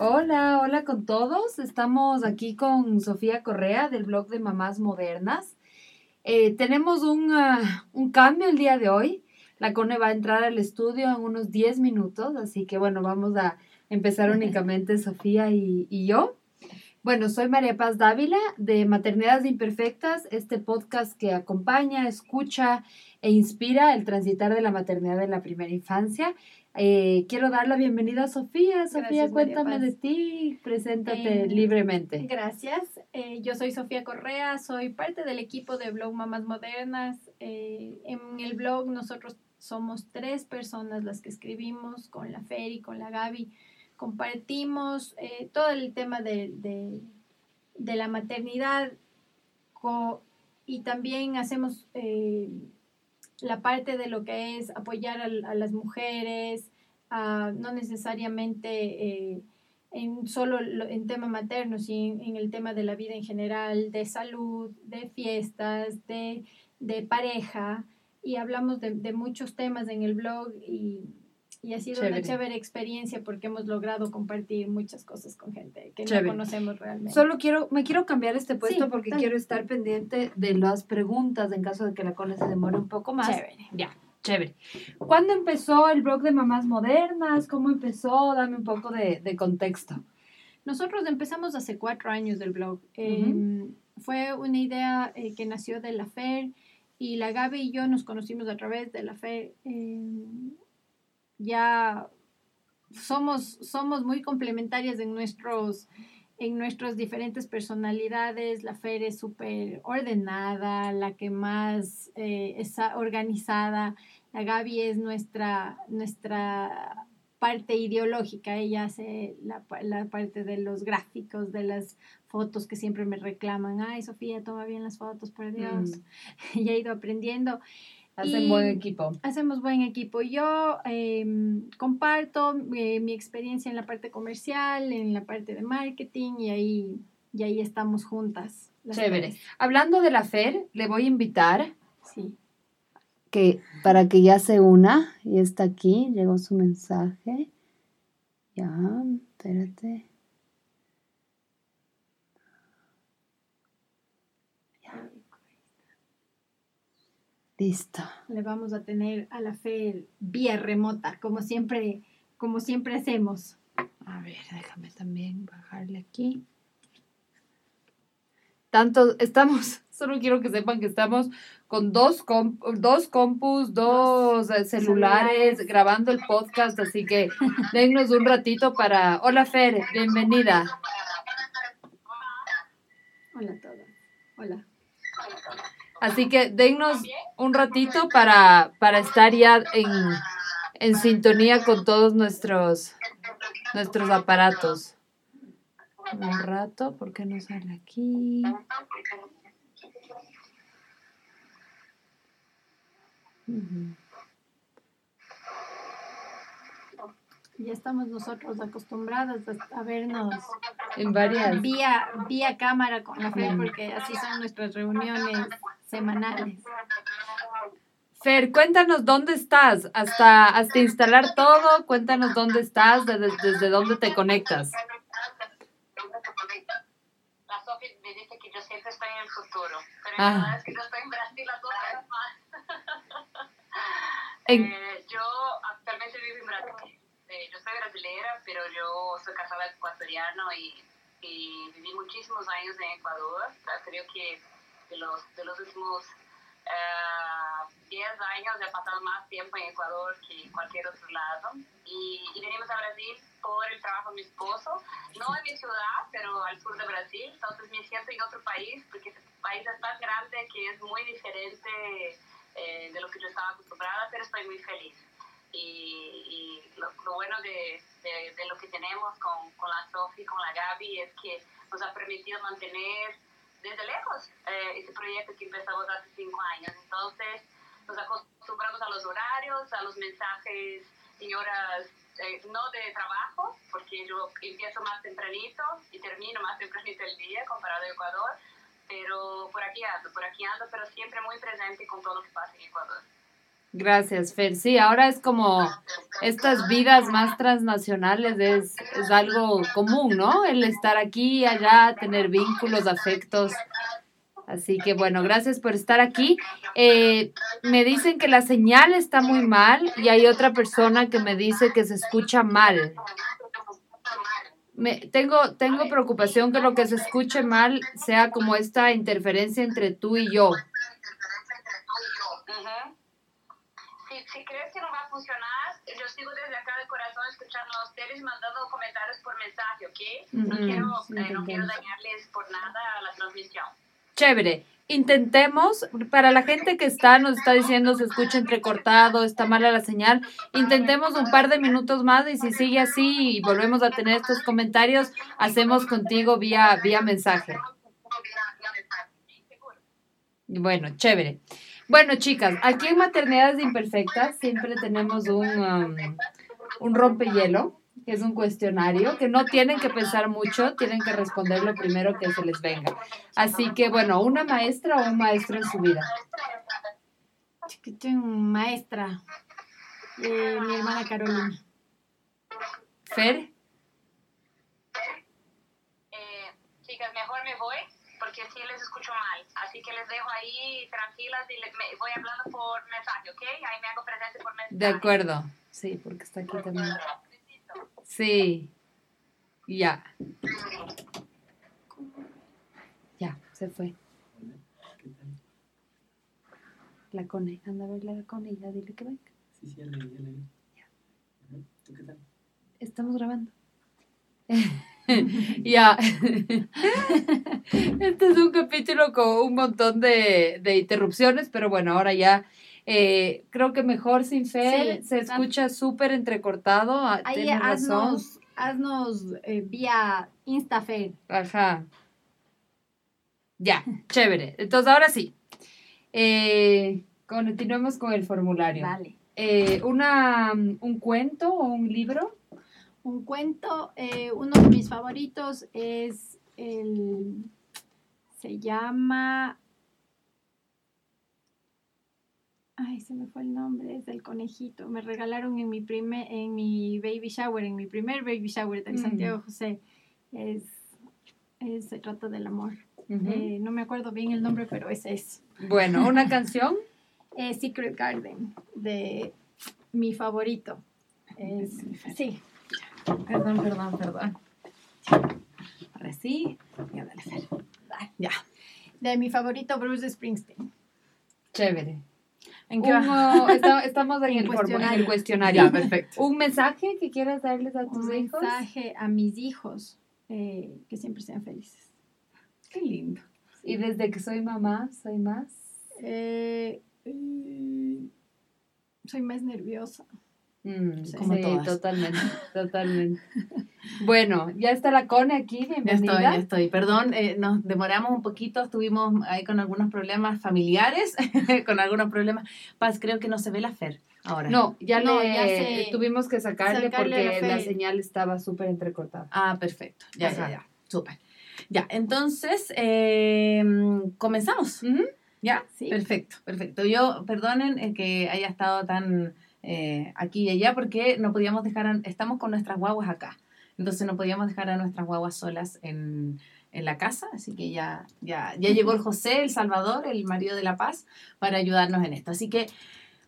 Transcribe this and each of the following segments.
Hola, hola con todos. Estamos aquí con Sofía Correa del blog de Mamás Modernas. Eh, tenemos un, ah, un, cambio el día de hoy. La Cone va a entrar al estudio en unos 10 minutos, así que bueno, vamos a empezar únicamente Sofía y, y yo. Bueno, soy María Paz Dávila de Maternidades Imperfectas, este podcast que acompaña, escucha e inspira el transitar de la maternidad en la primera infancia. Eh, quiero dar la bienvenida a Sofía. Sofía, cuéntame de ti, preséntate Eh, libremente. Gracias. Eh, yo soy Sofía Correa, soy parte del equipo de Blog Mamás Modernas. Eh, en el blog nosotros somos tres personas las que escribimos con la Fer y con la Gaby. Compartimos eh, todo el tema de, de- de la maternidad y también hacemos eh, la parte de lo que es apoyar a, las mujeres, a- no necesariamente eh, en solo lo- en tema materno, sino en, el tema de la vida en general, de salud, de fiestas, de, de pareja, y hablamos de, de muchos temas en el blog y, y ha sido Chévere. una chévere experiencia porque hemos logrado compartir muchas cosas con gente que Chévere. no conocemos realmente. Solo quiero, me quiero cambiar este puesto Sí, porque quiero estar pendiente de las preguntas en caso de que la Cone se demore un poco más. Chévere. Ya, chévere. ¿Cuándo empezó el blog de Mamás Modernas? ¿Cómo empezó? Dame un poco de, de contexto. Nosotros empezamos hace cuatro años del blog. Eh, Fue una idea eh, que nació de la FER y la Gaby y yo nos conocimos a través de la FER. Eh, ya somos, somos muy complementarias en nuestros en nuestras diferentes personalidades. La Fer es súper ordenada, la que más eh, está organizada. La Gaby es nuestra, nuestra parte ideológica. Ella hace la, la parte de los gráficos, de las fotos que siempre me reclaman. Ay, Sofía, toma bien las fotos, por Dios. ya he ido aprendiendo. Hacen buen equipo. Hacemos buen equipo. Yo eh, comparto eh, mi experiencia en la parte comercial, en la parte de marketing y ahí, y ahí estamos juntas. Chévere. Hablando de la FER, le voy a invitar Sí. que para que ya se una y está aquí, llegó su mensaje. Ya, espérate. Listo. Le vamos a tener a la fe vía remota, como siempre, como siempre hacemos. A ver, déjame también bajarle aquí. Tanto, estamos, solo quiero que sepan que estamos con dos, comp- dos compus, dos, eh, celulares, celulares. grabando el podcast, así que dennos un ratito para... Hola Fer, bienvenida. Hola a todos. Hola. Así que dennos un ratito para, para estar ya en, en sintonía con todos nuestros, nuestros aparatos. Un rato, ¿por qué no sale aquí? Ujú. Ya estamos nosotros acostumbradas a, vernos En varias. vía, vía cámara con la fe, Mm. porque así son nuestras reuniones semanales. Fer, cuéntanos dónde estás, hasta, hasta instalar todo, cuéntanos dónde estás, desde, desde dónde te conectas. La Sofi me dice que yo siempre estoy en el futuro, pero Ah. la verdad es que yo estoy en Brasil las dos horas más. En- Eh, yo actualmente vivo en Brasil. Eh, yo soy brasilera, pero yo soy casada ecuatoriano y, y viví muchísimos años en Ecuador. Creo que de los, de los últimos eh, 10 años he pasado más tiempo en Ecuador que en cualquier otro lado. Y, y venimos a Brasil por el trabajo de mi esposo, no en mi ciudad, pero al sur de Brasil. Entonces me siento en otro país porque este país es tan grande que es muy diferente eh, de lo que yo estaba acostumbrada, pero estoy muy feliz. Y, y lo, lo bueno de, de, lo que tenemos con, con la Sofi, con la Gaby, es que nos ha permitido mantener desde lejos eh, ese proyecto que empezamos hace cinco años. Entonces, nos acostumbramos a los horarios, a los mensajes en horas eh, no de trabajo, porque yo empiezo más tempranito y termino más tempranito el día comparado a Ecuador, pero por aquí ando, por aquí ando, pero siempre muy presente con todo lo que pasa en Ecuador. Gracias, Fer. Sí, ahora es como estas vidas más transnacionales es, es algo común, ¿no? El estar aquí allá, tener vínculos, afectos. Así que bueno, gracias por estar aquí. Eh, me dicen que la señal está muy mal y hay otra persona que me dice que se escucha mal. Me, tengo, tengo preocupación que lo que se escuche mal sea como esta interferencia entre tú y yo. Si, crees que no va a funcionar, yo sigo desde acá de corazón escuchando a ustedes mandando comentarios por mensaje, ¿ok? No, quiero, sí, eh, no quiero dañarles por nada la transmisión. Chévere. Intentemos, para la gente que está, nos está diciendo se escucha entrecortado, está mala la señal, intentemos un par de minutos más y si sigue así y volvemos a tener estos comentarios, hacemos contigo vía, vía mensaje. Bueno, chévere. Bueno, chicas, aquí en Maternidades Imperfectas siempre tenemos un, um, un rompehielo, que es un cuestionario, que no tienen que pensar mucho, tienen que responder lo primero que se les venga. Así que, bueno, una maestra o un maestro en su vida. Chiquitín, Maestra. Eh, mi hermana Carolina. Fer, Eh, chicas, mejor me voy porque sí les escucho mal. Así que les dejo ahí tranquilas y les, me, voy hablando por mensaje, ¿ok? Ahí me hago presente por mensaje. de acuerdo. Sí, porque está aquí también. Sí. Ya. Ya, se fue. La Cone, anda a verle a la Cone y ya dile que venga. Sí, sí, ya la vi, ya la vi. ¿Tú qué tal? Estamos grabando. Ya. Este es un capítulo con un montón de, de interrupciones, pero bueno, ahora ya eh, creo que mejor sin Fer. Sí, se escucha súper entrecortado. ah, Ahí tienes razón. haznos, haznos eh, vía Instafer. Ajá. Ya, chévere. Entonces ahora sí. Eh, continuemos con el formulario. Vale. Eh, una, ¿Un cuento o un libro? Un cuento, eh, uno de mis favoritos es el. Se llama. Ay, se me fue el nombre, es del conejito. Me regalaron en mi primer, en mi baby shower, en mi primer baby shower de Mm. Santiago José. Es, es- se trata del amor. Eh, no me acuerdo bien el nombre, pero ese es. Bueno, una canción. Eh, Secret Garden, de mi favorito. Es- sí, Perdón, perdón, perdón. Ahora sí. Ya, dale, Fer. Ya. de mi favorito Bruce Springsteen. Chévere. ¿En Un, qué estamos en En el, formu- en el cuestionario. cuestionario. Ya, perfecto. ¿Un mensaje que quieras darles a tus Un hijos? mensaje a mis hijos eh, que siempre sean felices. Qué lindo. Y desde que soy mamá, soy más. Eh, eh, soy más nerviosa. Mm, Sí. Como sí, todas. totalmente, totalmente. Bueno, ya está la Cone aquí, Ya bienvenida. estoy, ya estoy. Perdón, eh, nos demoramos un poquito, estuvimos ahí con algunos problemas familiares, con algunos problemas. Paz, creo que no se ve la Fer ahora. No, ya No, le ya se- tuvimos que sacarle, sacarle porque la señal estaba súper entrecortada. Ah, perfecto. Ya, Ajá. ya, ya. Súper. Ya, entonces, eh, comenzamos. ¿Ya? Sí. Perfecto, perfecto. Yo, perdonen eh, que haya estado tan eh, aquí y allá porque no podíamos dejar, a- estamos con nuestras guaguas acá. Entonces no podíamos dejar a nuestras guaguas solas en, en la casa, así que ya, ya, ya llegó el José, el Salvador, el marido de La Paz, para ayudarnos en esto. Así que,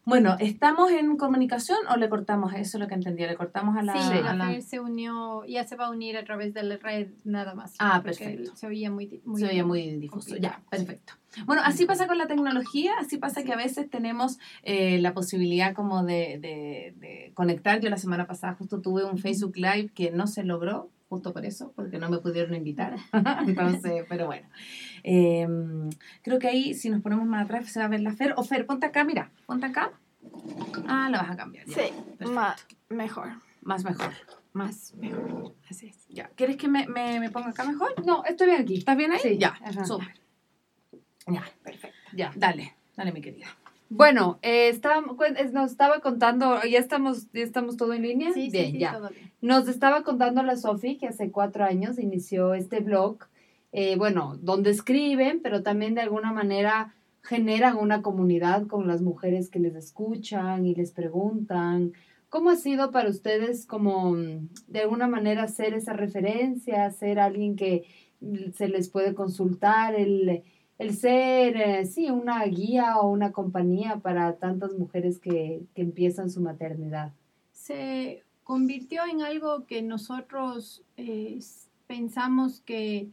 bueno, ¿estamos en comunicación o le cortamos? Eso es lo que entendí, le cortamos a la... sí, a la se unió, ya se va a unir a través de la red nada más. Ah, perfecto. Se oía muy, muy se oye muy difuso. complicado. Ya, perfecto. Bueno, así pasa con la tecnología, así pasa que a veces tenemos eh, la posibilidad como de, de- de conectar. Yo la semana pasada justo tuve un Facebook Live que no se logró, justo por eso, porque no me pudieron invitar. Entonces, pero bueno. Eh, creo que ahí, si nos ponemos más atrás, se va a ver la Fer. O Fer, ponte acá, mira, ponte acá. Ah, la vas a cambiar. ya. Sí, ma- mejor, Más mejor. más mejor. Así es. Ya. ¿Quieres que me, me, me ponga acá mejor? No, estoy bien aquí. ¿Estás bien ahí? Sí, Ya, súper. Ya, perfecto. Ya. Dale, dale, mi querida. Bueno, eh, estaba- cuen- es- nos estaba contando, ya estamos, ya estamos todo en línea. Sí, bien, sí, sí, ya. todo bien. Nos estaba contando la Sofi que hace cuatro años inició este blog, eh, bueno, donde escriben, pero también de alguna manera generan una comunidad con las mujeres que les escuchan y les preguntan. ¿Cómo ha sido para ustedes como de alguna manera ser esa referencia, ser alguien que se les puede consultar, el, el ser, eh, sí, una guía o una compañía para tantas mujeres que, que empiezan su maternidad? Se convirtió en algo que nosotros eh, pensamos que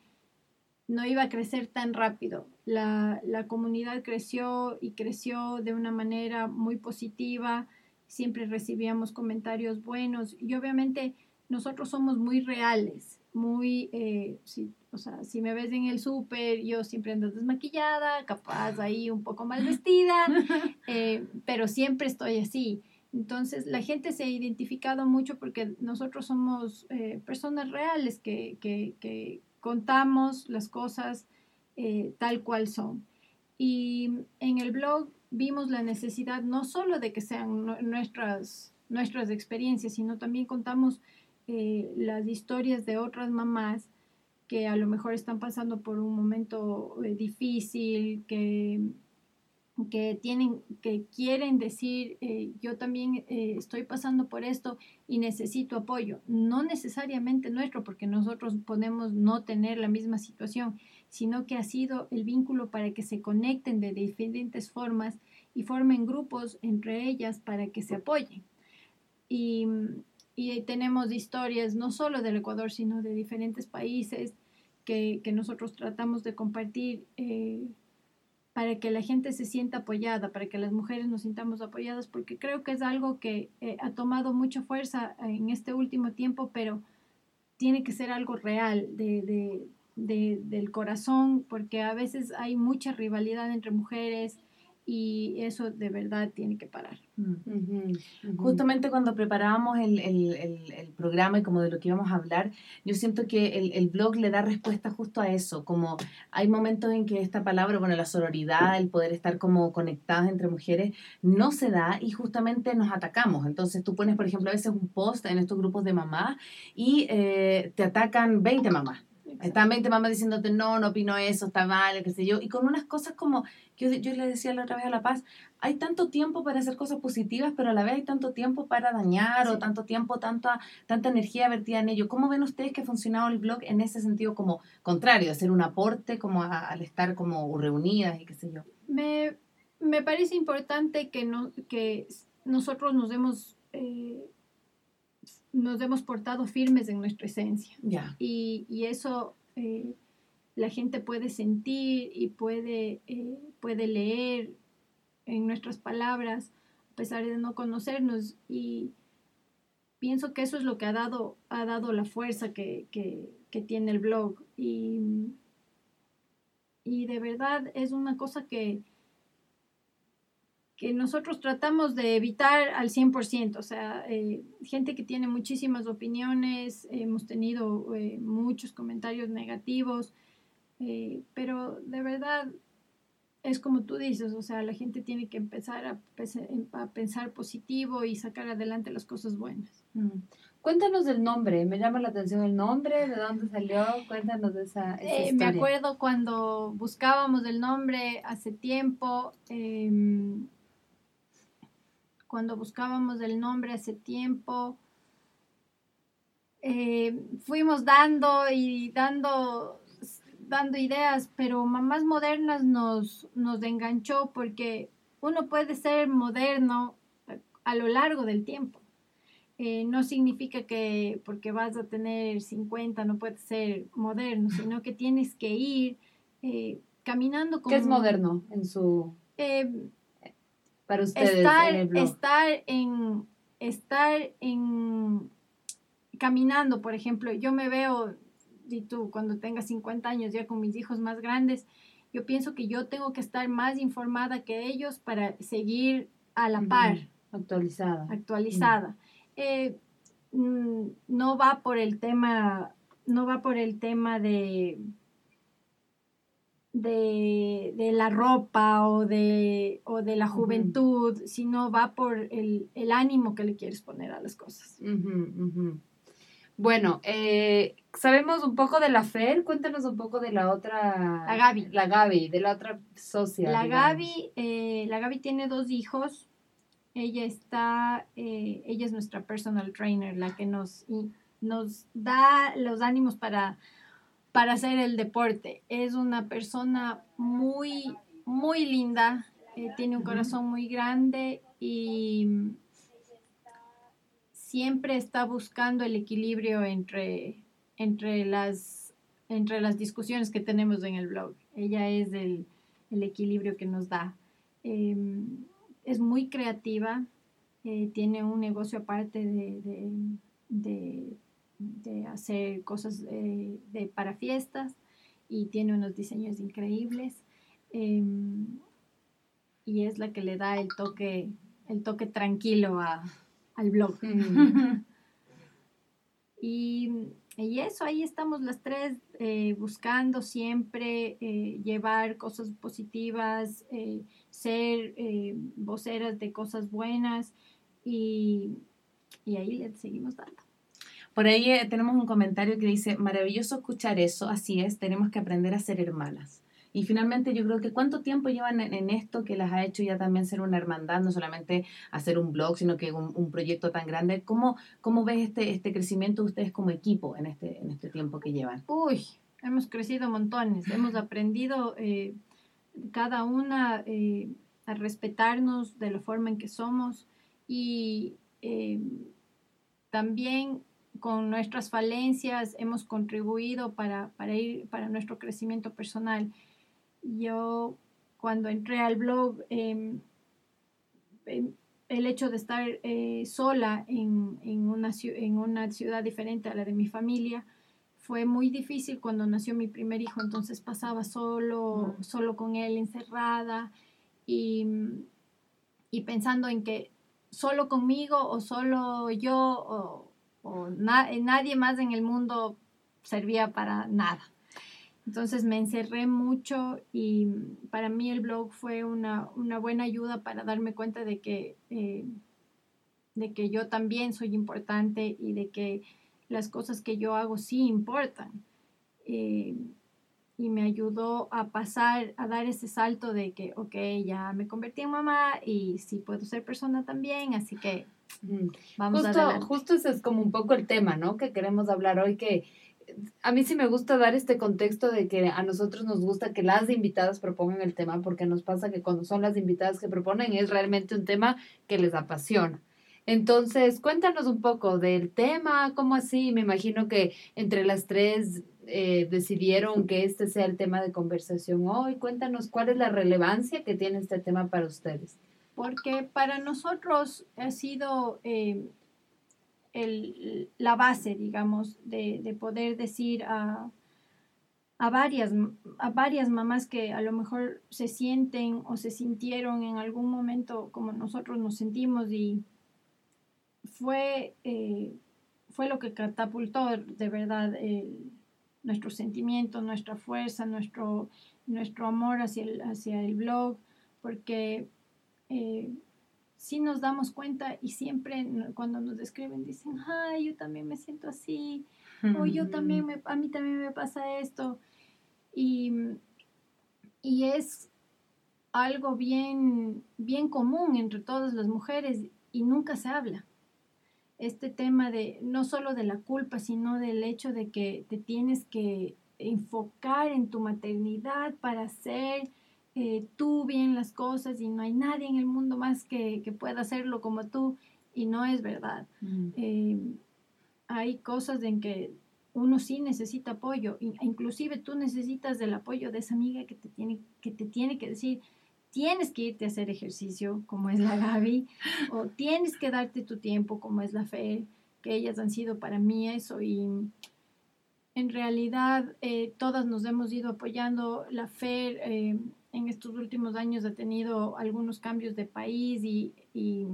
no iba a crecer tan rápido. La, la, comunidad creció y creció de una manera muy positiva, siempre recibíamos comentarios buenos y obviamente nosotros somos muy reales, muy, eh, si, o sea, si me ves en el súper, yo siempre ando desmaquillada, capaz ahí un poco mal vestida, eh, pero siempre estoy así. Entonces, la gente se ha identificado mucho porque nosotros somos eh, personas reales que, que, contamos las cosas eh, tal cual son. Y en el blog vimos la necesidad no solo de que sean nuestras, nuestras experiencias, sino también contamos eh, las historias de otras mamás que a lo mejor están pasando por un momento difícil, que que tienen, que quieren decir, eh, yo también eh, estoy pasando por esto y necesito apoyo. No necesariamente nuestro, porque nosotros podemos no tener la misma situación, sino que ha sido el vínculo para que se conecten de diferentes formas y formen grupos entre ellas para que se apoyen. Y, y tenemos historias no solo del Ecuador, sino de diferentes países que, que nosotros tratamos de compartir. Eh, para que la gente se sienta apoyada, para que las mujeres nos sintamos apoyadas, porque creo que es algo que eh, ha tomado mucha fuerza en este último tiempo, pero tiene que ser algo real de, de, de, del corazón, porque a veces hay mucha rivalidad entre mujeres, y eso de verdad tiene que parar. Mm. Justamente cuando preparábamos el, el, el, programa y como de lo que íbamos a hablar, yo siento que el, blog le da respuesta justo a eso, como hay momentos en que esta palabra, bueno, la sororidad, el poder estar como conectadas entre mujeres, no se da y justamente nos atacamos. Entonces tú pones, por ejemplo, a veces un post en estos grupos de mamás y eh, te atacan 20 mamás Estaban 20 mamás diciéndote, no, no opino eso, está mal, qué sé yo. Y con unas cosas como, yo, yo le decía la otra vez a La Paz, hay tanto tiempo para hacer cosas positivas, pero a la vez hay tanto tiempo para dañar o tanto tiempo, tanta, tanta energía vertida en ello. ¿Cómo ven ustedes que ha funcionado el blog en ese sentido como contrario, hacer un aporte como al estar como reunidas y qué sé yo? Me, me parece importante que, no, que nosotros nos demos... Eh, nos hemos portado firmes en nuestra esencia. Y, y, eso eh, la gente puede sentir y puede, eh, puede leer en nuestras palabras, a pesar de no conocernos. Y pienso que eso es lo que ha dado, ha dado la fuerza que, que, que tiene el blog. Y, y de verdad es una cosa que, que nosotros tratamos de evitar al 100%, o sea, eh, gente que tiene muchísimas opiniones, hemos tenido eh, muchos comentarios negativos, eh, pero de verdad es como tú dices, o sea, la gente tiene que empezar a, pensar positivo y sacar adelante las cosas buenas. Mm. Cuéntanos del nombre, me llama la atención el nombre, de dónde salió, cuéntanos de esa, esa Me acuerdo cuando buscábamos el nombre hace tiempo, em, cuando buscábamos el nombre hace tiempo. Eh, fuimos dando y dando, dando ideas, pero Mamás Modernas nos, nos enganchó porque uno puede ser moderno a lo largo del tiempo. Eh, no significa que porque vas a tener 50 no puedes ser moderno, sino que tienes que ir eh, caminando como... ¿Qué es moderno en su...? Para ustedes estar, en Estar en, estar en, caminando, por ejemplo, yo me veo, y tú cuando tengas 50 años ya con mis hijos más grandes, yo pienso que yo tengo que estar más informada que ellos para seguir a la par. Actualizada. Actualizada. Eh, mm, no va por el tema, no va por el tema de de, de, la ropa o de, o de la juventud, sino va por el, el, ánimo que le quieres poner a las cosas. Bueno, eh, sabemos un poco de la Fer, cuéntanos un poco de la otra. La Gaby. La Gaby, de la otra socia. La digamos. Gaby, eh, la Gaby tiene dos hijos. Ella está, eh, ella es nuestra personal trainer, la que nos, y nos da los ánimos para, para hacer el deporte. Es una persona muy, muy linda, eh, tiene un corazón muy grande y siempre está buscando el equilibrio entre, entre, las, entre las discusiones que tenemos en el blog. Ella es el, el equilibrio que nos da. Eh, es muy creativa, eh, tiene un negocio aparte de, de, de- de hacer cosas eh, de, para fiestas y tiene unos diseños increíbles. Eh, y es la que le da el toque, el toque tranquilo a- al blog. Mm. Y, y eso, ahí estamos las tres eh, buscando siempre eh, llevar cosas positivas, ser voceras de cosas buenas y, y ahí le seguimos dando. Por ahí eh, tenemos un comentario que dice, maravilloso escuchar eso, así es, tenemos que aprender a ser hermanas. Y finalmente yo creo que cuánto tiempo llevan en, esto que las ha hecho ya también ser una hermandad, no solamente hacer un blog, sino que un, proyecto tan grande. ¿Cómo, cómo ves este, este crecimiento de ustedes como equipo en este, en este tiempo que llevan? Uy, hemos crecido montones, hemos aprendido eh, cada una eh, a respetarnos de la forma en que somos y también con nuestras falencias hemos contribuido para, para, ir, para nuestro crecimiento personal. Yo cuando entré al blog, eh, eh, el hecho de estar eh, sola en, en, una, en una ciudad diferente a la de mi familia, fue muy difícil cuando nació mi primer hijo, entonces pasaba solo, Mm. solo con él encerrada y, y pensando en que solo conmigo o solo yo o, o na- nadie más en el mundo servía para nada. Entonces me encerré mucho y para mí el blog fue una, una buena ayuda para darme cuenta de que, eh, de que yo también soy importante y de que las cosas que yo hago sí importan. Eh, y me ayudó a pasar, a dar ese salto de que, ok, ya me convertí en mamá y sí puedo ser persona también, así que. Vamos Justo, adelante. justo ese es como un poco el tema, ¿no? Que queremos hablar hoy, que a mí sí me gusta dar este contexto de que a nosotros nos gusta que las invitadas propongan el tema, porque nos pasa que cuando son las invitadas que proponen es realmente un tema que les apasiona. Entonces, cuéntanos un poco del tema, cómo así, me imagino que entre las tres eh, decidieron que este sea el tema de conversación hoy. Cuéntanos cuál es la relevancia que tiene este tema para ustedes. Porque para nosotros ha sido eh, la base, digamos, de, de poder decir a, a, varias, a varias mamás que a lo mejor se sienten o se sintieron en algún momento como nosotros nos sentimos y fue, eh, fue lo que catapultó de verdad el- nuestro sentimiento, nuestra fuerza, nuestro, nuestro amor hacia el, hacia el blog, porque eh, sí nos damos cuenta y siempre cuando nos describen dicen, ay, yo también me siento así, o yo también, me, a mí también me pasa esto. Y, y es algo bien, bien común entre todas las mujeres y nunca se habla. Este tema de no solo de la culpa, sino del hecho de que te tienes que enfocar en tu maternidad para hacer eh, tú bien las cosas y no hay nadie en el mundo más que, que pueda hacerlo como tú y no es verdad. Eh, hay cosas en que uno sí necesita apoyo, in- inclusive tú necesitas del apoyo de esa amiga que te tiene que, te tiene que decir, tienes que irte a hacer ejercicio, como es la Gaby, o tienes que darte tu tiempo, como es la Fe, que ellas han sido para mí eso y en realidad eh, todas nos hemos ido apoyando. La FER eh, en estos últimos años ha tenido algunos cambios de país y, y,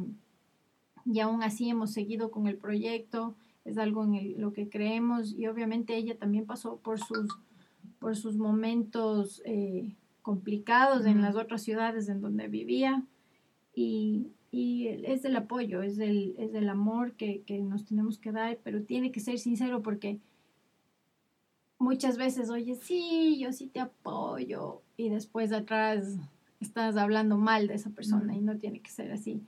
y aún así hemos seguido con el proyecto. Es algo en el- lo que creemos y obviamente ella también pasó por sus, por sus momentos eh, complicados en Ujú. las otras ciudades en donde vivía y, y es del apoyo, es del, es del amor que, que nos tenemos que dar, pero tiene que ser sincero porque muchas veces, oye, sí, yo sí te apoyo, y después atrás estás hablando mal de esa persona y no tiene que ser así.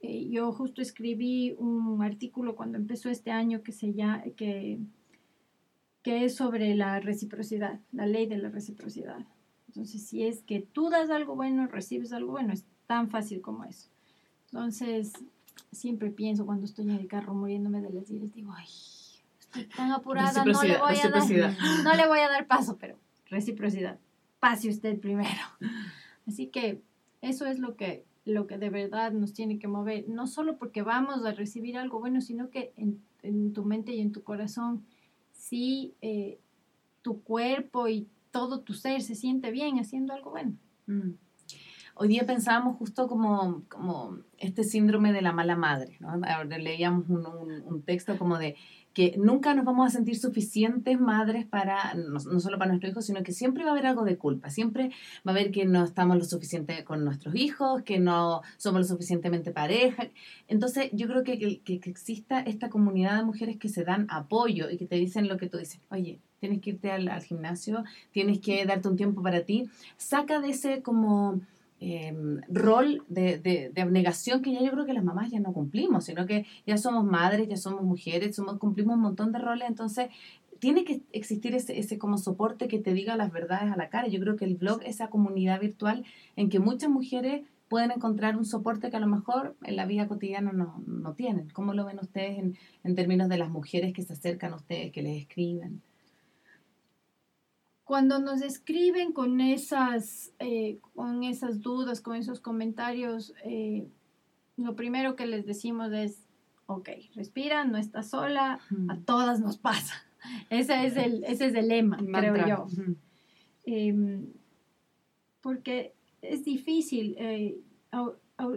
Eh, yo justo escribí un artículo cuando empezó este año que, se llama, que, que es sobre la reciprocidad, la ley de la reciprocidad. Entonces, si es que tú das algo bueno, recibes algo bueno, es tan fácil como eso. Entonces, siempre pienso cuando estoy en el carro muriéndome de las iras, digo, ay, estoy tan apurada, no le, voy a dar, no le voy a dar paso, pero reciprocidad, pase usted primero. Así que eso es lo que, lo que de verdad nos tiene que mover, no solo porque vamos a recibir algo bueno, sino que en, en tu mente y en tu corazón, si eh, tu cuerpo y todo tu ser se siente bien haciendo algo bueno. Mm. Hoy día pensábamos justo como, como este síndrome de la mala madre, ¿no? Leíamos un, texto como de que nunca nos vamos a sentir suficientes madres para, no, solo para nuestros hijos, sino que siempre va a haber algo de culpa, siempre va a haber que no estamos lo suficiente con nuestros hijos, que no somos lo suficientemente pareja. Entonces yo creo que, que, exista esta comunidad de mujeres que se dan apoyo y que te dicen lo que tú dices, oye, tienes que irte al gimnasio, tienes que darte un tiempo para ti, saca de ese como eh, rol de, de, de, abnegación que ya yo creo que las mamás ya no cumplimos, sino que ya somos madres, ya somos mujeres, somos, cumplimos un montón de roles, entonces tiene que existir ese, ese como soporte que te diga las verdades a la cara. Yo creo que el blog es esa comunidad virtual en que muchas mujeres pueden encontrar un soporte que a lo mejor en la vida cotidiana no, no tienen. ¿Cómo lo ven ustedes en, en términos de las mujeres que se acercan a ustedes, que les escriben? Cuando nos escriben con esas, eh, con esas dudas, con esos comentarios, eh, lo primero que les decimos es, ok, respira, no estás sola, a todas nos pasa. Ese es el, ese es el lema, creo yo. Eh, porque es difícil. Eh,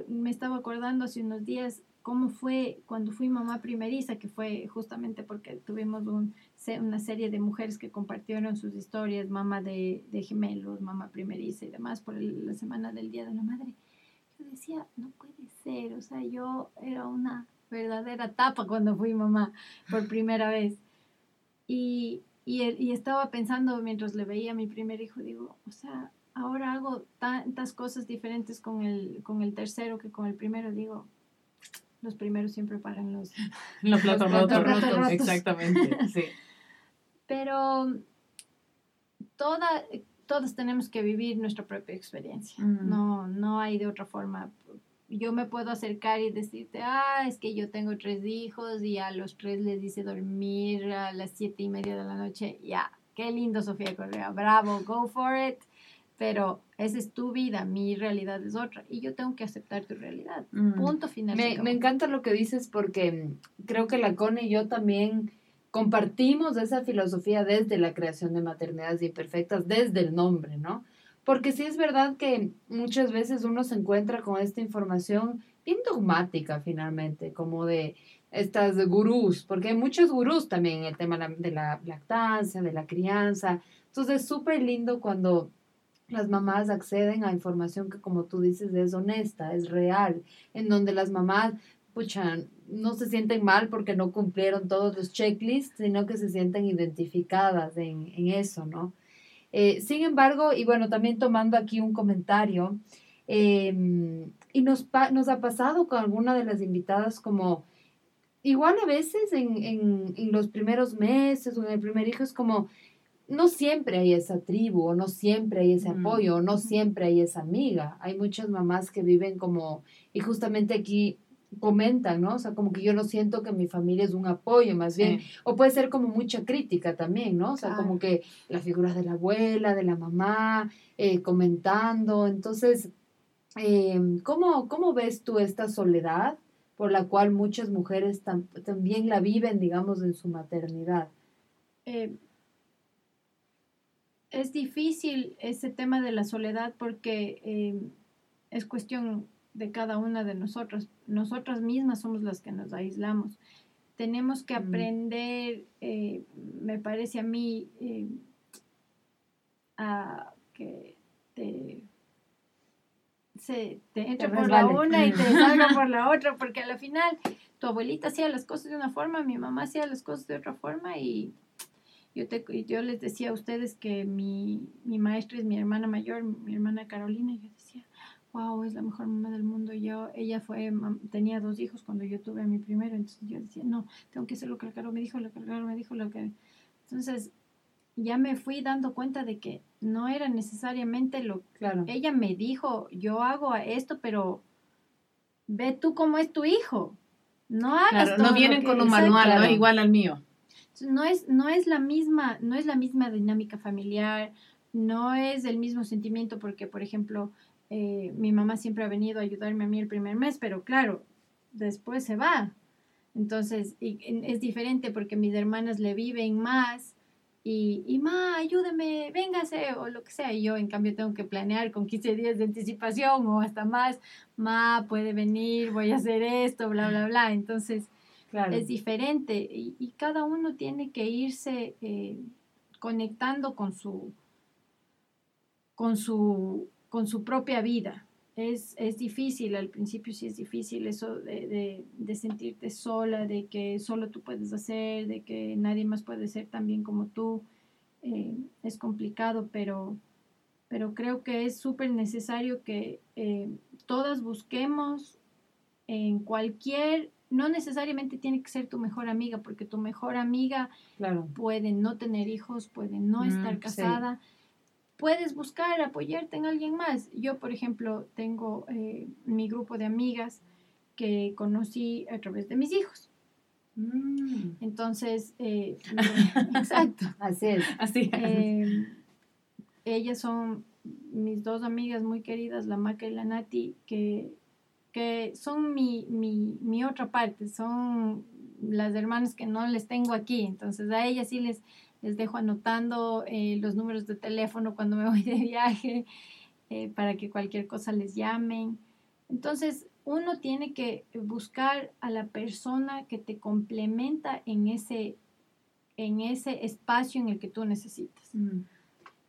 me estaba acordando hace unos días cómo fue cuando fui mamá primeriza, que fue justamente porque tuvimos un, una serie de mujeres que compartieron sus historias, mamá de, de gemelos, mamá primeriza y demás, por el, la semana del Día de la Madre. Yo decía, no puede ser, o sea, yo era una verdadera tapa cuando fui mamá por primera vez. Y, y, y estaba pensando mientras le veía a mi primer hijo, digo, o sea, ahora hago tantas cosas diferentes con el, con el tercero que con el primero, digo, los primeros siempre pagan los, los platos, los platos rotos, rotos. Exactamente, sí. Pero toda, todos tenemos que vivir nuestra propia experiencia. Mm. No, no hay de otra forma. Yo me puedo acercar y decirte, ah, es que yo tengo tres hijos y a los tres les dice dormir a las siete y media de la noche. Ya, qué lindo, Sofía Correa. Bravo, go for it pero esa es tu vida, mi realidad es otra y yo tengo que aceptar tu realidad. Mm. Punto final. Me, me, encanta lo que dices porque creo que la Cone y yo también compartimos esa filosofía desde la creación de maternidades imperfectas, desde el nombre, ¿no? Porque sí es verdad que muchas veces uno se encuentra con esta información bien dogmática finalmente, como de estas gurús, porque hay muchos gurús también en el tema de la lactancia, de la crianza. Entonces es súper lindo cuando las mamás acceden a información que, como tú dices, es honesta, es real, en donde las mamás, pucha, no se sienten mal porque no cumplieron todos los checklists, sino que se sienten identificadas en, en eso, ¿no? Eh, sin embargo, y bueno, también tomando aquí un comentario, eh, y nos, nos ha pasado con alguna de las invitadas como, igual a veces en, en, en los primeros meses o en el primer hijo es como, no siempre hay esa tribu, o no siempre hay ese apoyo, o no siempre hay esa amiga. Hay muchas mamás que viven como, y justamente aquí comentan, ¿no? O sea, como que yo no siento que mi familia es un apoyo, más bien, o puede ser como mucha crítica también, ¿no? O sea, claro. como que las figuras de la abuela, de la mamá, eh, comentando. Entonces, eh, ¿cómo, ¿cómo ves tú esta soledad por la cual muchas mujeres tam también la viven, digamos, en su maternidad? Eh, es difícil ese tema de la soledad porque eh, es cuestión de cada una de nosotras. Nosotras mismas somos las que nos aislamos. Tenemos que aprender, eh, me parece a mí, eh, a que te se te entra Te por la una y te salga por la otra, porque a la final tu abuelita hacía las cosas de una forma, mi mamá hacía las cosas de otra forma y yo, te, yo les decía a ustedes que mi, mi maestra es mi hermana mayor, mi hermana Carolina, y yo decía, wow, es la mejor mamá del mundo. Yo, ella fue, tenía dos hijos cuando yo tuve a mi primero, entonces yo decía, no, tengo que hacer lo que la Caro me dijo, lo que la Caro me dijo, lo que... Entonces ya me fui dando cuenta de que no era necesariamente lo Claro. ella me dijo, yo hago esto, pero ve tú cómo es tu hijo. No hagas Claro, todo no lo vienen que- con un manual, no claro. igual al mío. No es, no es la misma, no es la misma dinámica familiar, no es el mismo sentimiento porque, por ejemplo, eh, mi mamá siempre ha venido a ayudarme a mí el primer mes, pero claro, después se va. Entonces, y- es diferente porque mis hermanas le viven más y, y ma, ayúdame, véngase o lo que sea. Y yo, en cambio, tengo que planear con 15 días de anticipación o hasta más. Ma, puede venir, voy a hacer esto, bla, bla, bla. Entonces, Claro. es diferente y, y cada uno tiene que irse eh, conectando con su, con su, con su propia vida. Es, es difícil, al principio sí es difícil eso de, de, de sentirte sola, de que solo tú puedes hacer, de que nadie más puede ser tan bien como tú. Eh, es complicado, pero, pero creo que es súper necesario que eh, todas busquemos en cualquier, no necesariamente tiene que ser tu mejor amiga, porque tu mejor amiga Claro. puede no tener hijos, puede no Mm, estar sí. Puedes buscar apoyarte en alguien más. Yo, por ejemplo, tengo eh, mi grupo de amigas que conocí a través de mis hijos. Mm, Entonces, eh, exacto. así es. Así es. Eh, ellas son mis dos amigas muy queridas, la Maca y la Nati, que, que son mi, mi, mi otra parte, son las hermanas que no les tengo aquí. Entonces a ellas sí les, les dejo anotando eh, los números de teléfono cuando me voy de viaje eh, para que cualquier cosa les llamen. Entonces uno tiene que buscar a la persona que te complementa en ese, en ese espacio en el que tú necesitas. Mm,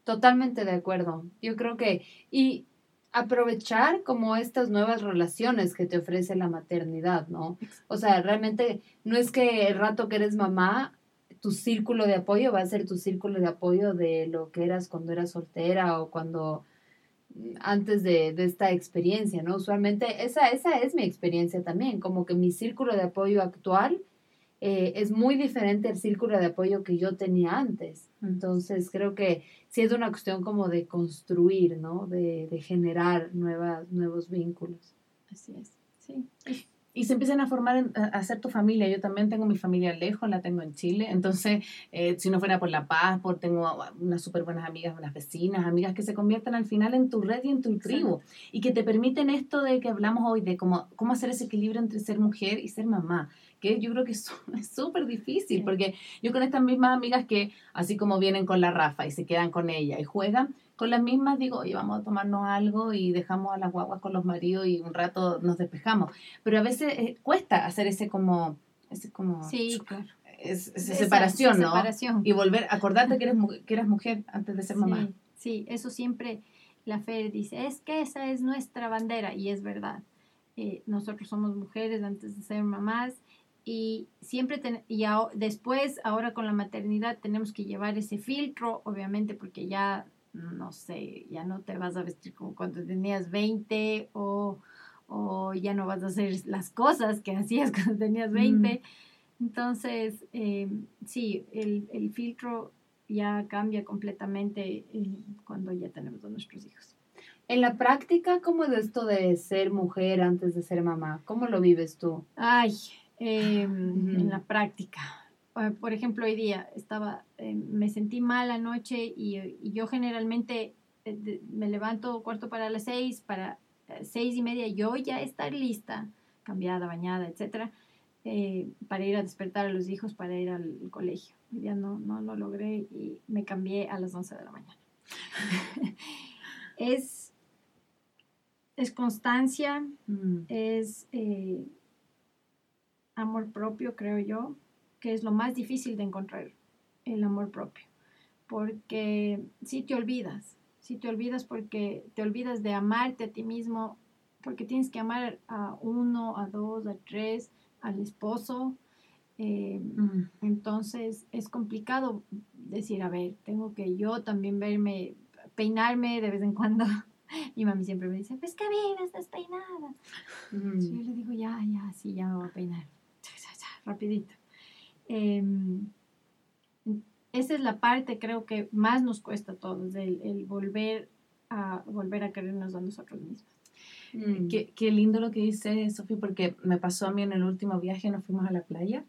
Totalmente de acuerdo. Yo creo que, y aprovechar como estas nuevas relaciones que te ofrece la maternidad, ¿no? O sea, realmente no es que el rato que eres mamá, tu círculo de apoyo va a ser tu círculo de apoyo de lo que eras cuando eras soltera o cuando mm, antes de, de esta experiencia, ¿no? Usualmente esa, esa es mi experiencia también, como que mi círculo de apoyo actual eh, es muy diferente al círculo de apoyo que yo tenía antes. Entonces creo que sí es una cuestión como de construir, ¿no? De, de generar nuevas, nuevos vínculos. Así es. Sí. Y se empiezan a formar, a hacer tu familia. Yo también tengo mi familia lejos, la tengo en Chile. Entonces, eh, si no fuera por La Paz, por tengo unas súper buenas amigas, unas vecinas, amigas que se convierten al final en tu red y en tu tribu. Y que te permiten esto de que hablamos hoy, de cómo, cómo hacer ese equilibrio entre ser mujer y ser mamá. Que yo creo que es súper difícil, Sí. porque yo con estas mismas amigas que, así como vienen con la Rafa y se quedan con ella y juegan, con las mismas digo, oye, vamos a tomarnos algo y dejamos a las guaguas con los maridos y un rato nos despejamos. Pero a veces eh, cuesta hacer ese como, ese como, Sí, claro. es- esa Esa- separación, esa ¿no? separación. Y volver, acordarte que eres, que eras mujer antes de ser mamá. Sí, eso siempre la Fer dice, es que esa es nuestra bandera y es verdad. Eh, nosotros somos mujeres antes de ser mamás y siempre, ten- y después, ahora con la maternidad, tenemos que llevar ese filtro, obviamente, porque ya, no sé, ya no te vas a vestir como cuando tenías 20 o, o ya no vas a hacer las cosas que hacías cuando tenías 20. Entonces, eh, sí, el, el filtro ya cambia completamente cuando ya tenemos a nuestros hijos. En la práctica, ¿cómo es esto de ser mujer antes de ser mamá? ¿Cómo lo vives tú? Ay, eh, Ujú. en la práctica. Eh, Por ejemplo, hoy día estaba, eh, me sentí mal anoche y, y yo generalmente eh, me levanto cuarto para las seis, para eh, seis y media yo ya estar lista, cambiada, bañada, etcétera, eh, para ir a despertar a los hijos para ir al colegio. Hoy día no, no lo logré y me cambié a las 11 de la mañana. es, es constancia, es eh, amor propio, creo yo, que es lo más difícil de encontrar, el amor propio. Porque si te olvidas, si te olvidas porque te olvidas de amarte a ti mismo porque tienes que amar a uno, a dos, a tres, al esposo. eh, Mm. entonces es complicado decir, a ver, tengo que yo también verme, peinarme de vez en cuando. Mi mami siempre me dice, pues que bien, estás peinada. Mm. Sí, yo le digo, ya, ya, sí, ya me voy a peinar. Cha, cha, cha, rapidito. Em, esa es la parte, creo que más nos cuesta a todos, el, el volver, a, volver a querernos a nosotros mismos. Mm. Qué, qué lindo lo que dice Sofía, porque me pasó a mí en el último viaje, nos fuimos a la playa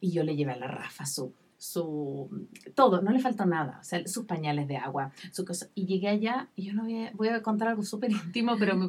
y yo le llevé a la Rafa su, su todo, no le faltó nada, o sea, sus pañales de agua, su cosa. Y llegué allá y yo no había, voy a contar algo súper íntimo, pero me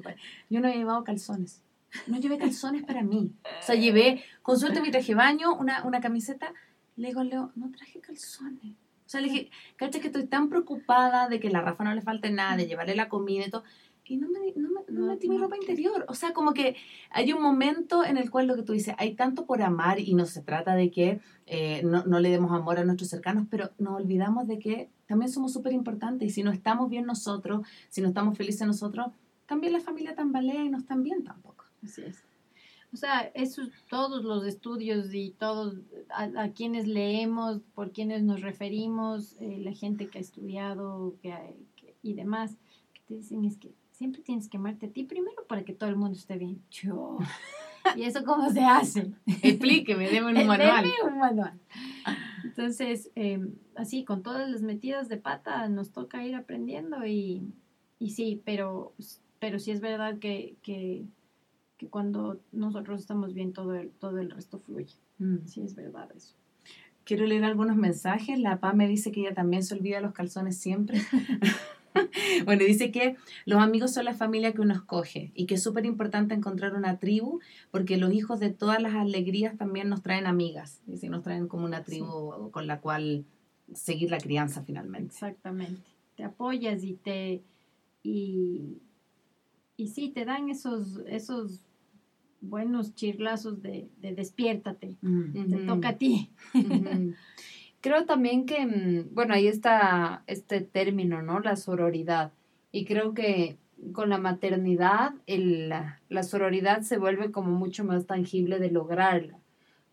yo no había llevado calzones. No llevé calzones para mí. O sea, llevé, con suerte mi traje baño, una, una camiseta. Le digo, Leo, no traje calzones. O sea, le dije, cacha que estoy tan preocupada de que a la Rafa no le falte nada, de llevarle la comida y todo. Y no me, no me, no metí mi ropa interior. O sea, como que hay un momento en el cual lo que tú dices, hay tanto por amar y no se trata de que eh, no, no le demos amor a nuestros cercanos, pero nos olvidamos de que también somos súper importantes y si no estamos bien nosotros, si no estamos felices nosotros, también la familia tambalea y no están bien tampoco. Así es. O sea, esos, todos los estudios y todos a, a quienes leemos, por quienes nos referimos, eh, la gente que ha estudiado que, que- y demás, que te dicen es que siempre tienes que amarte a ti primero para que todo el mundo esté bien. Yo. ¿Y eso cómo se hace? Explíqueme, deme Eh, un manual. deme un manual. Entonces, eh, así, con todas las metidas de pata, nos toca ir aprendiendo y, y sí, pero, pero sí es verdad que, que, que cuando nosotros estamos bien, todo el, todo el resto fluye. Mm. Sí, es verdad eso. Quiero leer algunos mensajes. La PA me dice que ella también se olvida los calzones siempre. bueno, dice que los amigos son la familia que uno escoge y que es súper importante encontrar una tribu porque los hijos de todas las alegrías también nos traen amigas. Dice, nos traen como una tribu con la cual seguir la crianza finalmente. Exactamente. Te apoyas y te... Y, y sí, te dan esos, esos buenos chirlazos de, de despiértate. Mm. Te toca a ti. Creo también que, mm, bueno, ahí está este término, ¿no? La sororidad. Y creo que con la maternidad, el- la, la sororidad se vuelve como mucho más tangible de lograrla.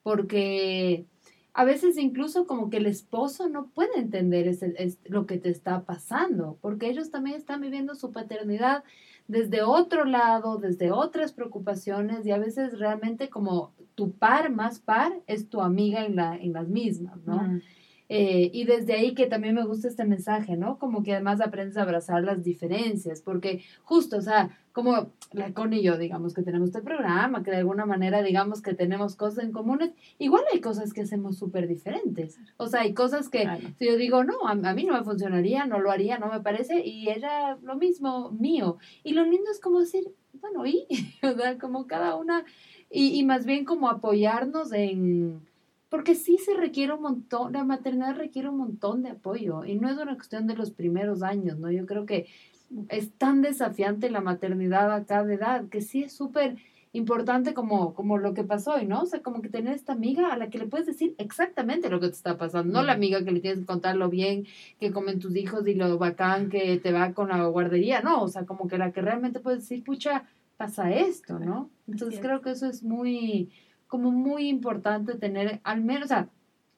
Porque a veces incluso como que el esposo no puede entender ese, es- lo que te está pasando, porque ellos también están viviendo su paternidad desde otro lado, desde otras preocupaciones y a veces realmente como tu par más par es tu amiga en, la, en las mismas, ¿no? Eh, y desde ahí que también me gusta este mensaje, ¿no? Como que además aprendes a abrazar las diferencias, porque justo, o sea, como la Connie y yo, digamos que tenemos este programa, que de alguna manera digamos que tenemos cosas en comunes, igual hay cosas que hacemos súper diferentes. O sea, hay cosas que Claro. si yo digo, no, a, a mí no me funcionaría, no lo haría, no me parece, y ella lo mismo mío. Y lo lindo es como decir, bueno, y, o sea, como cada una, y, y más bien como apoyarnos en, porque sí se requiere un montón, la maternidad requiere un montón de apoyo, y no es una cuestión de los primeros años, ¿no? Yo creo que es tan desafiante la maternidad a cada edad, que sí es súper importante como, como lo que pasó hoy, ¿no? O sea, como que tener esta amiga a la que le puedes decir exactamente lo que te está pasando, no la amiga que le tienes que contar lo bien que comen tus hijos y lo bacán que te va con la guardería, no, o sea, como que la que realmente puedes decir, pucha, pasa esto, ¿no? Entonces es. creo que eso es muy, como muy importante tener, al menos, o sea,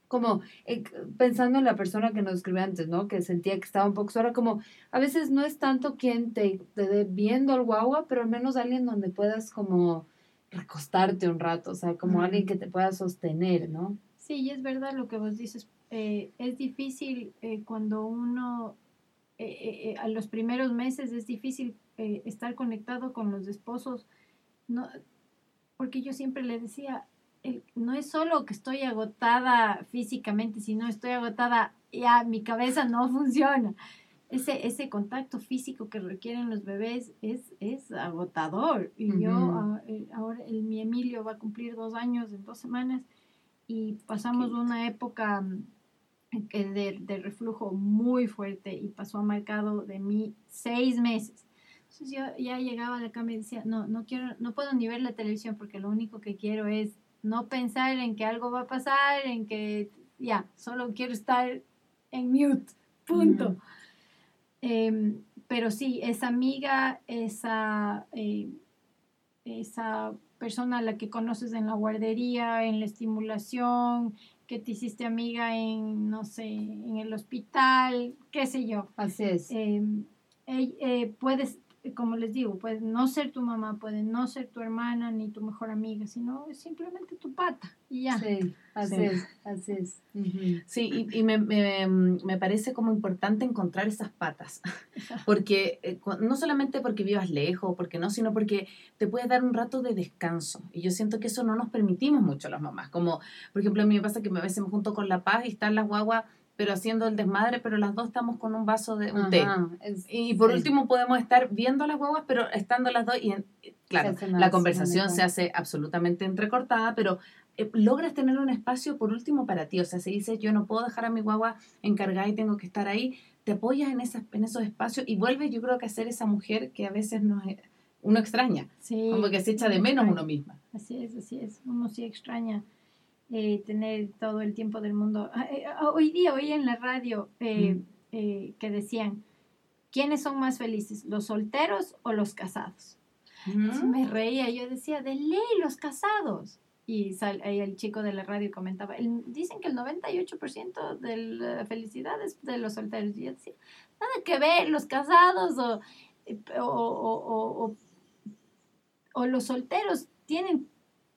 como eh, pensando en la persona que nos escribió antes, ¿no? Que sentía que estaba un poco sola, como a veces no es tanto quien te, te dé viendo al guagua, pero al menos alguien donde puedas como recostarte un rato, o sea, como alguien que te pueda sostener, ¿no? Sí, y es verdad lo que vos dices. eh, es difícil eh, cuando uno, eh, eh, eh, a los primeros meses es difícil eh, estar conectado con los esposos, no, porque yo siempre le decía, el- no es solo que estoy agotada físicamente, sino estoy agotada, ya mi cabeza no funciona. Ese, ese contacto físico que requieren los bebés es, es agotador. Y yo, Ujú. ah, eh, ahora el, mi Emilio va a cumplir dos años en dos semanas y pasamos una época mm, de, de reflujo muy fuerte y pasó a marcado de mí seis meses. Entonces yo ya llegaba a la cama y decía, no, no quiero, no puedo ni ver la televisión porque lo único que quiero es no pensar en que algo va a pasar, en que ya, solo quiero estar en mute, punto. Em, pero sí, esa amiga, esa, eh, esa persona a la que conoces en la guardería, en la estimulación, que te hiciste amiga en, no sé, en el hospital, qué sé yo. Así es. Eh, eh, puedes, como les digo, puede no ser tu mamá, puede no ser tu hermana ni tu mejor amiga, sino simplemente tu pata y ya. Sí, así Sí. es, así es. Ujú. Sí, y, y me, me- me parece como importante encontrar esas patas, porque eh, no solamente porque vivas lejos, porque no, sino porque te puedes dar un rato de descanso. Y yo siento que eso no nos permitimos mucho las mamás. Como, por ejemplo, a mí me pasa que a veces me junto con La Paz y están las guaguas, pero haciendo el desmadre, pero las dos estamos con un vaso de un té. Es- Y por sí. último podemos estar viendo las guaguas, pero estando las dos y, en- claro, la conversación se hace absolutamente entrecortada, pero eh, logras tener un espacio por último para ti. O sea, si dices, yo no puedo dejar a mi guagua encargada y tengo que estar ahí, te apoyas en, esas, en esos espacios y vuelves, yo creo que a ser esa mujer que a veces nos, uno extraña, Sí, como que se echa de menos uno misma. Así es, así es. Uno sí extraña eh, tener todo el tiempo del mundo. Ah, eh, ah, Hoy día oí en la radio eh, Mm. que decían, ¿quiénes son más felices, los solteros o los casados? Entonces Me reía, yo decía, de ley los casados. Y sal- el chico de la radio comentaba, el- dicen que el 98% de la felicidad es de los solteros. Y yo decía, nada que ver, los casados o- o- o- o los solteros tienen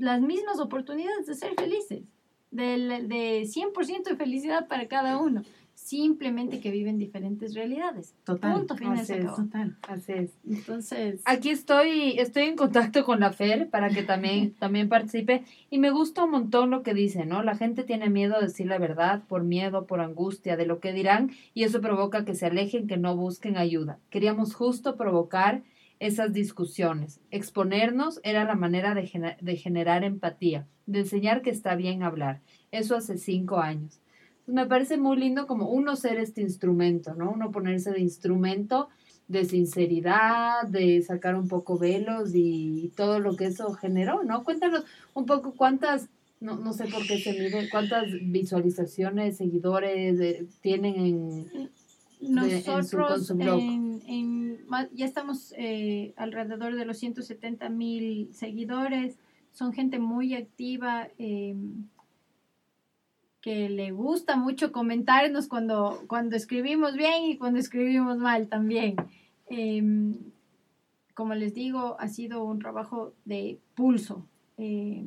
las mismas oportunidades de ser felices, del- de 100% de felicidad para cada uno, simplemente que viven diferentes realidades. Total. Punto final Así es. Total. Así es. Entonces, Aquí estoy, estoy en contacto con la Fer para que también, también participe y me gusta un montón lo que dice, ¿no? La gente tiene miedo de decir la verdad por miedo, por angustia de lo que dirán y eso provoca que se alejen, que no busquen ayuda. Queríamos justo provocar esas discusiones. Exponernos era la manera de, de generar empatía, de enseñar que está bien hablar. Eso hace cinco años. Me parece muy lindo como uno ser este instrumento, ¿no? Uno ponerse de instrumento de sinceridad, de sacar un poco velos y todo lo que eso generó, ¿no? Cuéntanos un poco cuántas, no, no sé por qué se mide, cuántas visualizaciones, seguidores eh, tienen en... de- en Nosotros en- en ma- ya estamos eh, alrededor de los 170 mil seguidores. Son gente muy activa eh, que le gusta mucho comentarnos cuando, cuando escribimos bien y cuando escribimos mal también. Eh, como les digo, ha sido un trabajo de pulso. Eh,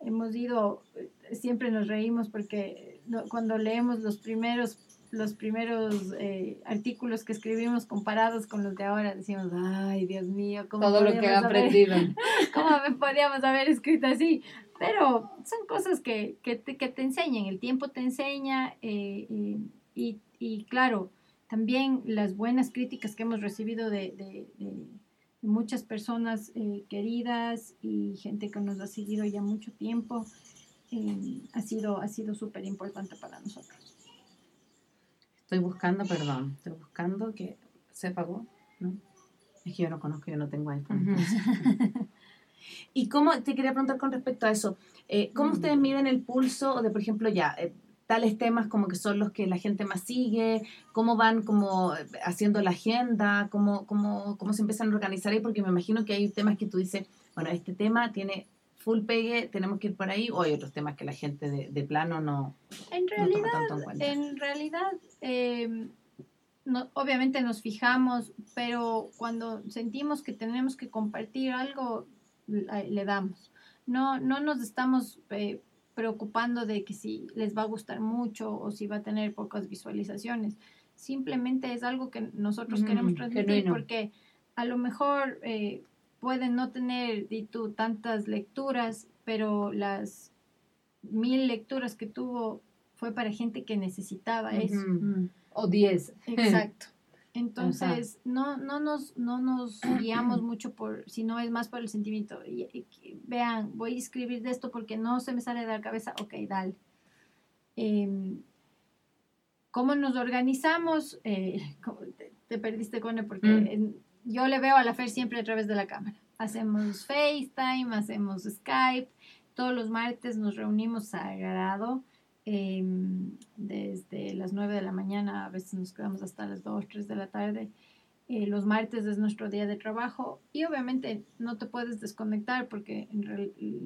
hemos ido, siempre nos reímos porque cuando leemos los primeros los primeros eh, artículos que escribimos comparados con los de ahora, decimos, ay, Dios mío, ¿cómo Todo lo que he podíamos haber- aprendido. ¿Cómo me podríamos haber escrito así? Pero son cosas que, que, te, que te enseñan, el tiempo te enseña eh, y, y claro, también las buenas críticas que hemos recibido de, de- de muchas personas eh, queridas y gente que nos ha seguido ya mucho tiempo, ha sido, ha sido súper importante para nosotros. Estoy buscando, perdón, estoy buscando que se apagó, ¿no? Es que yo no conozco, yo no tengo iPhone. ¿Y cómo, te quería preguntar con respecto a eso, eh, ¿cómo Mm. ustedes miden el pulso de, por ejemplo, ya, eh, tales temas como que son los que la gente más sigue, cómo van como eh, haciendo la agenda, cómo, cómo, cómo se empiezan a organizar ahí? Porque me imagino que hay temas que tú dices, bueno, este tema tiene full pegue, tenemos que ir por ahí, o hay otros temas que la gente de, de plano no, En no toma tanto en cuenta. En realidad, eh, no- obviamente nos fijamos, pero cuando sentimos que tenemos que compartir algo, le damos. No, no nos estamos eh, preocupando de que si les va a gustar mucho o si va a tener pocas visualizaciones. Simplemente es algo que nosotros Mm, queremos transmitir genuino. porque a lo mejor eh, pueden no tener di tú, tantas lecturas, pero las mil lecturas que tuvo fue para gente que necesitaba eso. O 10. Exacto. Entonces, no, no, nos, no nos guiamos mucho por, sino es más por el sentimiento. Y, y vean, voy a escribir de esto porque no se me sale de la cabeza, ok, dale. Em, ¿Cómo nos organizamos? Eh, te, te perdiste, Cone, porque Mm. en- yo le veo a la Fer siempre a través de la cámara. Hacemos FaceTime, hacemos Skype. Todos los martes nos reunimos sagrado. em, desde las 9 de la mañana, a veces nos quedamos hasta las 2, 3 de la tarde. Eh, los martes es nuestro día de trabajo y obviamente no te puedes desconectar porque en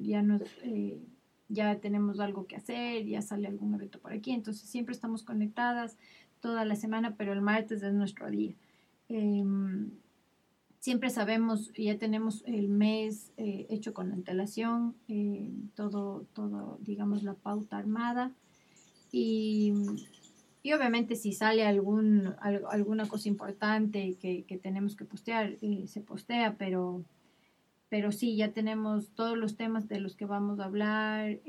ya eh, ya tenemos algo que hacer, ya sale algún evento por aquí, entonces siempre estamos conectadas toda la semana, pero el martes es nuestro día. Em, siempre sabemos, ya tenemos el mes eh, hecho con antelación, eh, todo, todo, digamos, la pauta armada. Y, y obviamente si sale algún, alguna cosa importante que, que tenemos que postear, eh, se postea, pero, pero sí, ya tenemos todos los temas de los que vamos a hablar,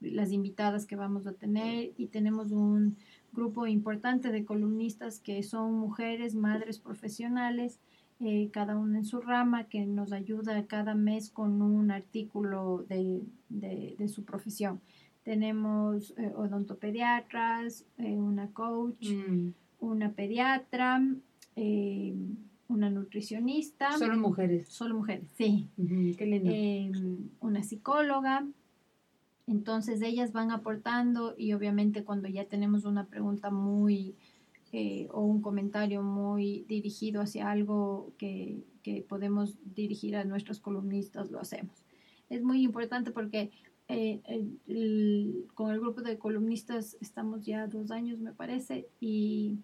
las invitadas que vamos a tener y tenemos un grupo importante de columnistas que son mujeres, madres profesionales eh, cada una en su rama, que nos ayuda cada mes con un artículo de, de, su profesión. Tenemos eh, odontopediatras, eh, una coach, mm. una pediatra, una nutricionista. Solo mujeres. Solo mujeres, sí. qué lindo. una psicóloga. Entonces ellas van aportando y obviamente cuando ya tenemos una pregunta muy eh, o un comentario muy dirigido hacia algo que, que, podemos dirigir a nuestros columnistas, lo hacemos. Es muy importante porque eh, con el grupo de columnistas estamos ya dos años, me parece, y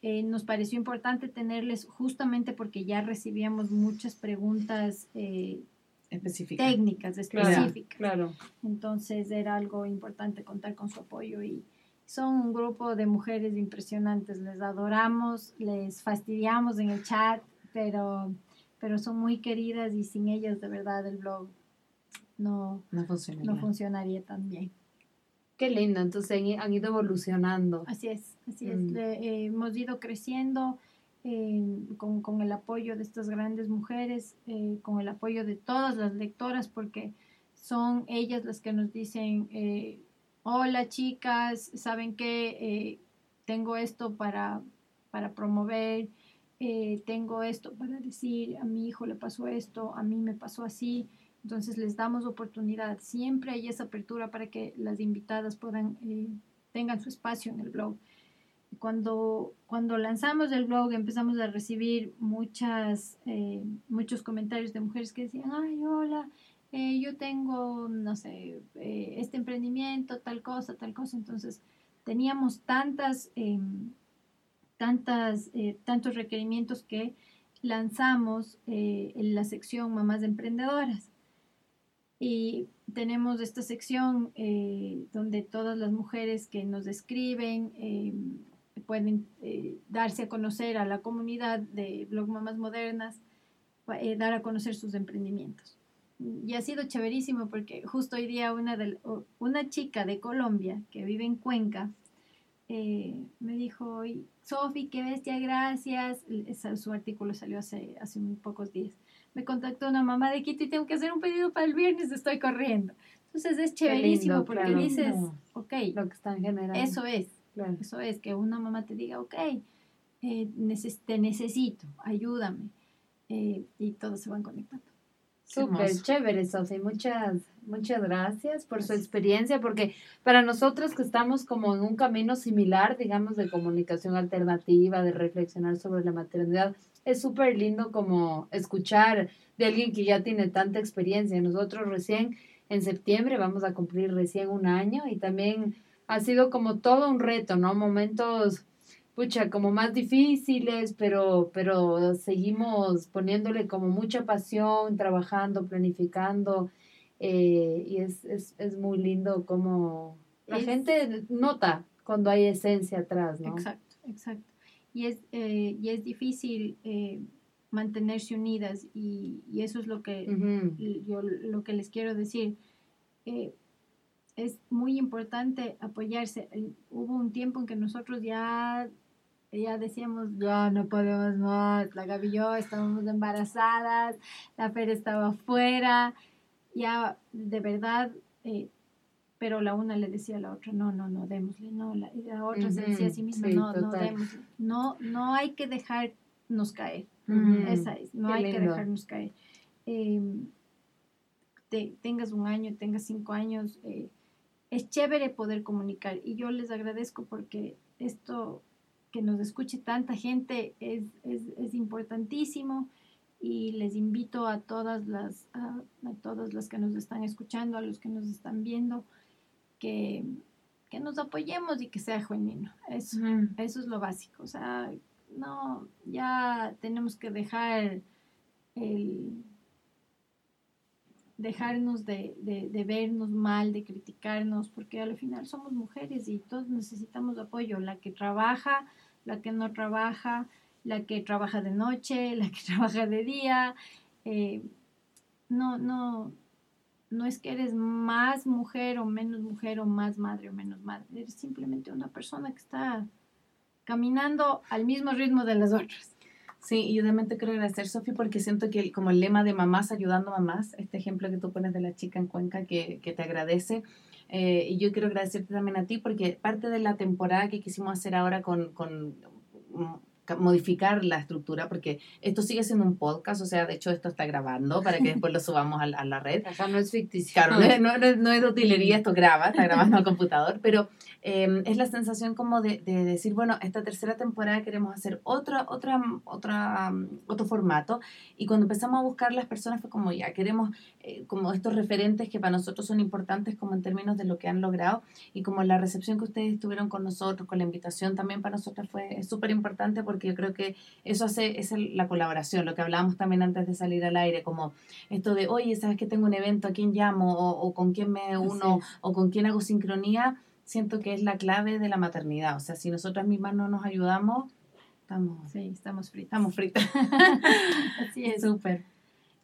eh, nos pareció importante tenerles justamente porque ya recibíamos muchas preguntas específicas. técnicas específicas. claro. Entonces era algo importante contar con su apoyo y, son un grupo de mujeres impresionantes, les adoramos, les fastidiamos en el chat, pero, pero son muy queridas y sin ellas de verdad el blog no, no, funcionaría. no funcionaría tan bien. Qué lindo, entonces han ido evolucionando. Así es, así es. Mm. Eh, hemos ido creciendo eh, con, con, el apoyo de estas grandes mujeres, eh, con el apoyo de todas las lectoras, porque son ellas las que nos dicen, hola chicas, ¿saben qué? Eh, tengo esto para, para promover, eh, tengo esto para decir, a mi hijo le pasó esto, a mí me pasó así. Entonces les damos oportunidad. Siempre hay esa apertura para que las invitadas puedan, eh, tengan su espacio en el blog. Cuando, cuando lanzamos el blog empezamos a recibir muchas, muchos comentarios de mujeres que decían, ay, hola, eh, yo tengo, no sé, eh, este emprendimiento, tal cosa, tal cosa. Entonces, teníamos tantas, em, tantas, eh, tantos requerimientos que lanzamos en la sección Mamás Emprendedoras. Y tenemos esta sección donde todas las mujeres que nos escriben em, pueden darse a conocer a la comunidad de Blog Mamás Modernas, dar a conocer sus emprendimientos y ha sido chéverísimo porque justo hoy día una, de, una chica de Colombia que vive en Cuenca eh, me dijo, Sofi, qué bestia, gracias. su artículo salió hace, hace muy pocos días. Me contactó una mamá de Quito y tengo que hacer un pedido para el viernes, estoy corriendo. Entonces es chéverísimo porque dices, ok, lo que están generando. Eso es, eso es, que una mamá te diga, ok, eh, te necesito, ayúdame. Eh, y todos se van conectando. Súper chévere, Sofi. Muchas, muchas gracias por su experiencia, porque para nosotros que estamos como en un camino similar, digamos, de comunicación alternativa, de reflexionar sobre la maternidad, es súper lindo como escuchar de alguien que ya tiene tanta experiencia. Nosotros recién en septiembre vamos a cumplir recién un año y también ha sido como todo un reto, ¿no? Momentos pucha, como más difíciles, pero, pero seguimos poniéndole como mucha pasión, trabajando, planificando, eh, y es, es, es, muy lindo como la gente nota cuando hay esencia atrás, ¿no? Exacto, exacto. Y es, eh, y es difícil eh, mantenerse unidas y, y, eso es lo que yo lo que les quiero decir. es muy importante apoyarse. Hubo un tiempo en que nosotros ya ya decíamos, ya no podemos más, la Gaby y yo estábamos embarazadas, la Fer estaba afuera, ya de verdad, eh, pero la una le decía a la otra, no, no, no, démosle, no, la, la otra se decía a sí misma, no, no, démosle, no, no hay que dejarnos caer, esa es, no hay que dejarnos caer. Em, te, tengas un año, tengas cinco años, eh, es chévere poder comunicar y yo les agradezco porque esto que nos escuche tanta gente es, es, es importantísimo y les invito a todas las a, a, todas las que nos están escuchando, a los que nos están viendo, que, que nos apoyemos y que sea genuino. Eso, eso es lo básico. O sea, no, ya tenemos que dejar el dejarnos de, de, de vernos mal, de criticarnos, porque al final somos mujeres y todos necesitamos apoyo. La que trabaja, la que no trabaja, la que trabaja de noche, la que trabaja de día. eh, no, no, no es que eres más mujer o menos mujer o más madre o menos madre. Eres simplemente una persona que está caminando al mismo ritmo de las otras. Sí, y yo también te quiero agradecer, Sofi, porque siento que como el lema de mamás ayudando a mamás, este ejemplo que tú pones de la chica en Cuenca que, que te agradece, eh, y yo quiero agradecerte también a ti porque parte de la temporada que quisimos hacer ahora con, mm, modificar la estructura, porque esto sigue siendo un podcast, o sea, de hecho esto está grabando para que después lo subamos a, la- a la red. Acá no es ficticio. Claro, no es, no, no es- no es de utilería, esto graba, está grabando al computador, pero eh, es la sensación como de, de decir, bueno, esta tercera temporada queremos hacer otra, otra, otra, um, otro formato, y cuando empezamos a buscar las personas fue como, ya, queremos eh, como estos referentes que para nosotros son importantes como en términos de lo que han logrado, y como la recepción que ustedes tuvieron con nosotros, con la invitación también para nosotras fue súper importante porque yo creo que eso hace, es el- la colaboración, lo que hablábamos también antes de salir al aire, como esto de, oye, ¿sabes que tengo un evento? ¿A quién llamo? O, o con quién me uno? O con quién hago sincronía. Siento que es la clave de la maternidad. O sea, si nosotras mismas no nos ayudamos, estamos, Sí, estamos fritas. estamos fritas. Así es. Súper.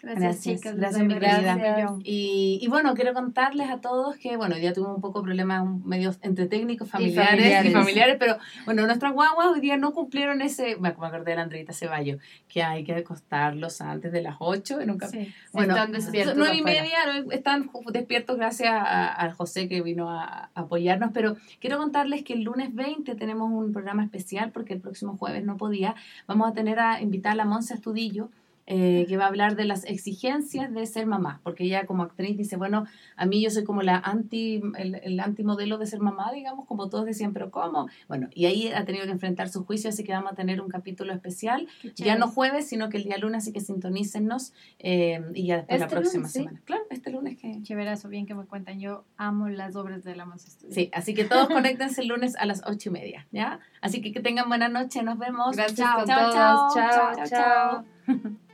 Gracias, Gracias, chicas. gracias, mi querida. Y, y bueno, quiero contarles a todos que, bueno, ya tuvimos un poco problemas medios entre técnicos, familiares y familiares. familiares, pero bueno, nuestras guaguas hoy día no cumplieron ese, me acordé de la Andreita Ceballos, que hay que acostarlos antes de las 8 en un café. Sí. Bueno, Están despiertos nueve y afuera. media, están despiertos gracias a, a José que vino a, a apoyarnos, pero quiero contarles que el lunes 20 tenemos un programa especial porque el próximo jueves no podía. Vamos a tener a invitar a la Monse Astudillo, eh, que va a hablar de las exigencias de ser mamá, porque ella como actriz dice, bueno, a mí yo soy como la anti, el, el antimodelo de ser mamá, digamos, como todos decían, pero ¿cómo? Bueno, y ahí ha tenido que enfrentar su juicio, así que vamos a tener un capítulo especial ya chévere. no jueves, sino que el día lunes, así que sintonícennos eh, y ya después la Este próxima lunes, sí. semana. Claro, este lunes que... Chéverazo, bien que me cuentan. Yo amo las obras de la Monse. Sí, así que todos conéctense el lunes a las ocho y media, ¿ya? Así que que tengan buena noche, nos vemos. Gracias Chao, chao, todos. chao, Chao, chao.